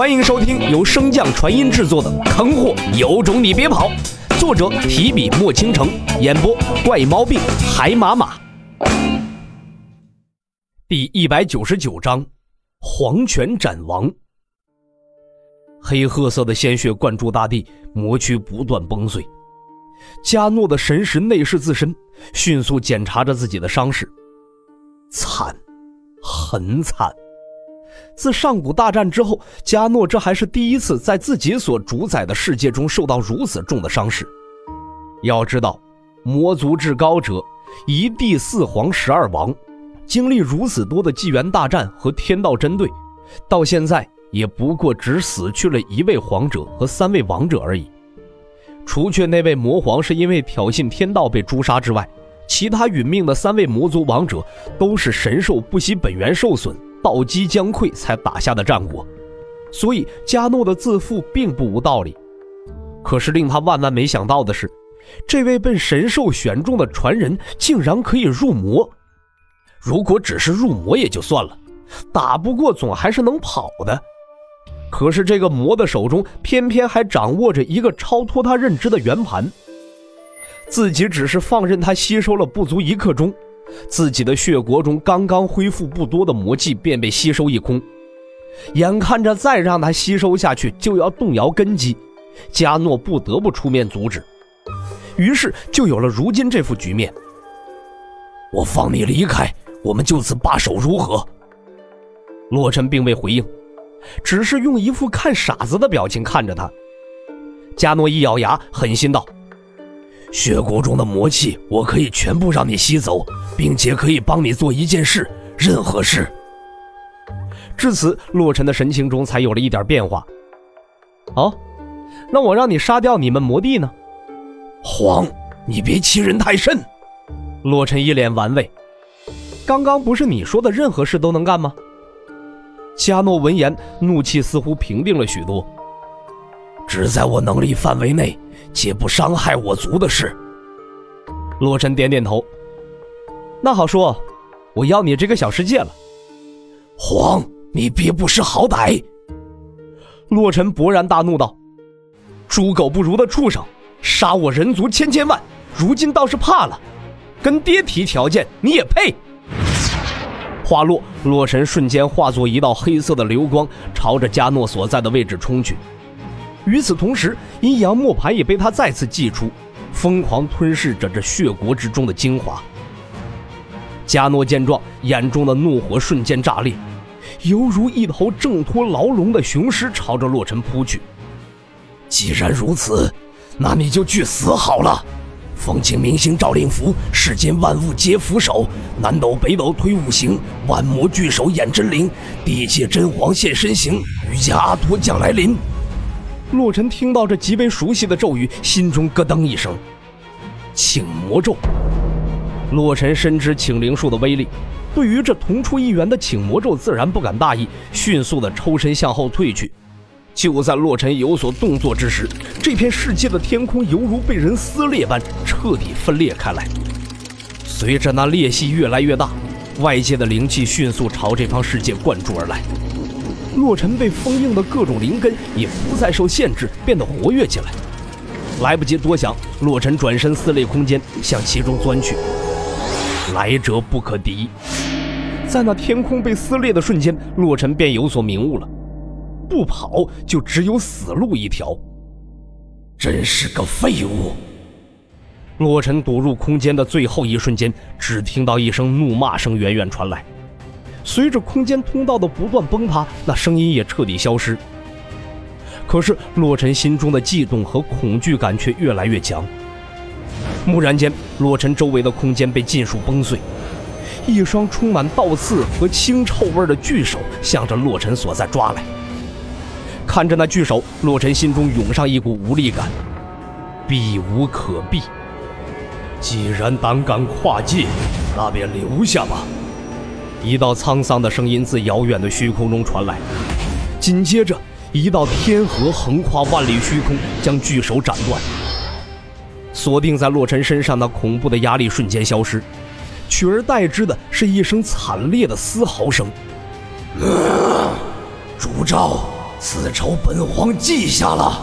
欢迎收听由升降传音制作的《坑货有种你别跑》，作者提笔墨倾城，演播怪毛病海马马。第一百九十九章，黄泉斩王。黑褐色的鲜血灌注大地，魔躯不断崩碎。加诺的神识内视自身，迅速检查着自己的伤势。惨，很惨。自上古大战之后，加诺这还是第一次在自己所主宰的世界中受到如此重的伤势。要知道，魔族至高者，一帝四皇十二王，经历如此多的纪元大战和天道针对，到现在也不过只死去了一位皇者和三位王者而已。除却那位魔皇是因为挑衅天道被诛杀之外，其他殒命的三位魔族王者都是神兽不惜本源受损。暴击将溃才打下的战果，所以加诺的自负并不无道理。可是令他万万没想到的是，这位被神兽选中的传人竟然可以入魔。如果只是入魔也就算了，打不过总还是能跑的。可是这个魔的手中偏偏还掌握着一个超脱他认知的圆盘，自己只是放任他吸收了不足一刻钟。自己的血国中刚刚恢复不多的魔气便被吸收一空，眼看着再让他吸收下去就要动摇根基，加诺不得不出面阻止，于是就有了如今这副局面。我放你离开，我们就此罢手，如何？洛尘并未回应，只是用一副看傻子的表情看着他。加诺一咬牙，狠心道。血骨中的魔气，我可以全部让你吸走，并且可以帮你做一件事，任何事。至此，洛尘的神情中才有了一点变化。哦，那我让你杀掉你们魔帝呢？黄，你别欺人太甚！洛尘一脸玩味。刚刚不是你说的任何事都能干吗？加诺闻言，怒气似乎平定了许多。只在我能力范围内。且不伤害我族的事。洛尘点点头。那好说，我要你这个小世界了。黄，你别不识好歹！洛尘勃然大怒道：“猪狗不如的畜生，杀我人族千千万，如今倒是怕了，跟爹提条件你也配？”话落，洛尘瞬间化作一道黑色的流光，朝着加诺所在的位置冲去。与此同时，阴阳磨盘也被他再次祭出，疯狂吞噬着这血国之中的精华。加诺见状，眼中的怒火瞬间炸裂，犹如一头挣脱牢笼的雄狮，朝着洛尘扑去。既然如此，那你就去死好了！风清明星赵令符，世间万物皆俯首；南斗北斗推五行，万魔聚首演真灵。地界真皇现身形，瑜伽阿陀降来临。洛尘听到这极为熟悉的咒语，心中咯噔一声。请魔咒。洛尘深知请灵术的威力，对于这同出一源的请魔咒，自然不敢大意，迅速的抽身向后退去。就在洛尘有所动作之时，这片世界的天空犹如被人撕裂般彻底分裂开来。随着那裂隙越来越大，外界的灵气迅速朝这方世界灌注而来。洛尘被封印的各种灵根也不再受限制，变得活跃起来。来不及多想，洛尘转身撕裂空间，向其中钻去。来者不可敌。在那天空被撕裂的瞬间，洛尘便有所明悟了：不跑就只有死路一条。真是个废物！洛尘躲入空间的最后一瞬间，只听到一声怒骂声远远传来。随着空间通道的不断崩塌，那声音也彻底消失。可是洛尘心中的悸动和恐惧感却越来越强。蓦然间，洛尘周围的空间被尽数崩碎，一双充满倒刺和腥臭味的巨手向着洛尘所在抓来。看着那巨手，洛尘心中涌上一股无力感，避无可避。既然胆敢跨界，那便留下吧。一道沧桑的声音自遥远的虚空中传来，紧接着，一道天河横跨万里虚空，将巨手斩断。锁定在洛尘身上那恐怖的压力瞬间消失，取而代之的是一声惨烈的嘶嚎声。主召，此仇本皇记下了。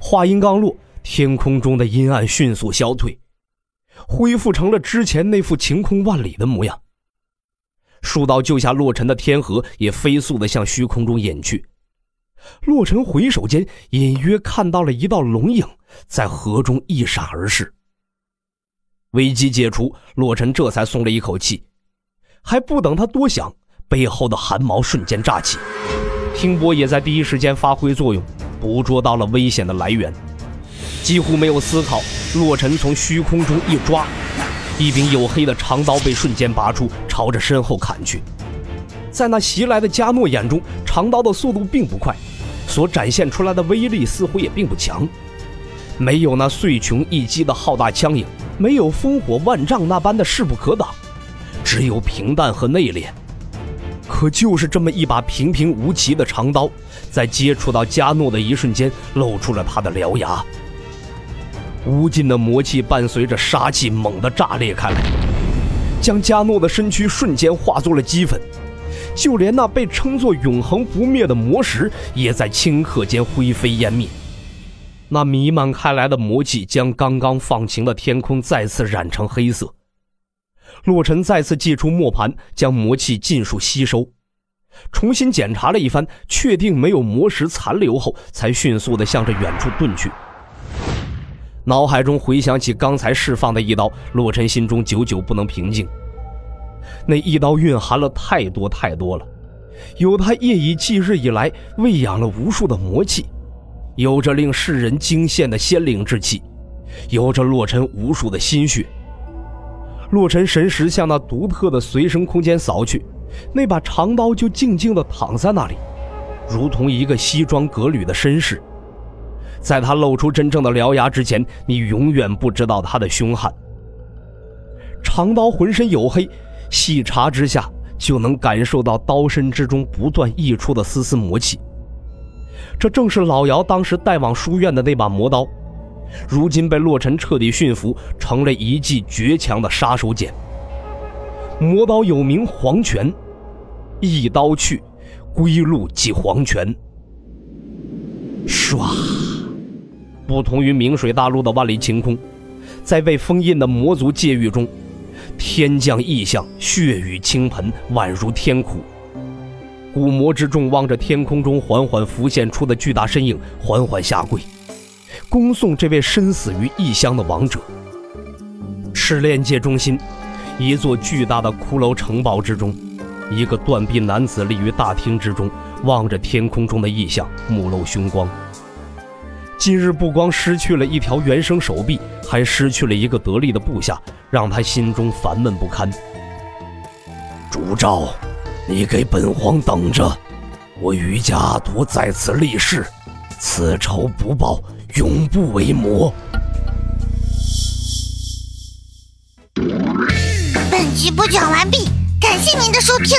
话音刚落，天空中的阴暗迅速消退，恢复成了之前那副晴空万里的模样。数道救下洛尘的天河也飞速的向虚空中隐去。洛尘回首间，隐约看到了一道龙影在河中一闪而逝。危机解除，洛尘这才松了一口气。还不等他多想，背后的汗毛瞬间炸起，听波也在第一时间发挥作用，捕捉到了危险的来源。几乎没有思考，洛尘从虚空中一抓，一柄黝黑的长刀被瞬间拔出，朝着身后砍去。在那袭来的加诺眼中，长刀的速度并不快，所展现出来的威力似乎也并不强，没有那碎琼一击的浩大枪影，没有烽火万丈那般的势不可挡。只有平淡和内敛，可就是这么一把平平无奇的长刀，在接触到加诺的一瞬间，露出了他的獠牙。无尽的魔气伴随着杀气猛地炸裂开来，将加诺的身躯瞬间化作了齑粉，就连那被称作永恒不灭的魔石，也在顷刻间灰飞烟灭。那弥漫开来的魔气将刚刚放晴的天空再次染成黑色。洛尘再次祭出磨盘，将魔气尽数吸收，重新检查了一番，确定没有魔石残留后，才迅速的向着远处遁去。脑海中回想起刚才释放的一刀，洛尘心中久久不能平静。那一刀蕴含了太多太多了，有他夜以继日以来喂养了无数的魔气，有着令世人惊羡的仙灵之气，有着洛尘无数的心血。洛尘神识向那独特的随身空间扫去，那把长刀就静静地躺在那里，如同一个西装革履的绅士。在他露出真正的獠牙之前，你永远不知道他的凶悍。长刀浑身黝黑，细查之下就能感受到刀身之中不断溢出的丝丝魔气。这正是老姚当时带往书院的那把魔刀。如今被洛尘彻底驯服，成了一记绝强的杀手锏。魔刀有名黄泉，一刀去，归路即黄泉。唰！不同于明水大陆的万里晴空，在被封印的魔族界域中，天降异象，血雨倾盆，宛如天哭。古魔之众望着天空中缓缓浮现出的巨大身影，缓缓下跪。恭送这位身死于异乡的王者。赤炼界中心，一座巨大的骷髅城堡之中，一个断臂男子立于大厅之中，望着天空中的异象，目露凶光。今日不光失去了一条原生手臂，还失去了一个得力的部下，让他心中烦闷不堪。朱昭，你给本皇等着，我于家图在此立誓，此仇不报。永不为魔。本集播讲完毕，感谢您的收听。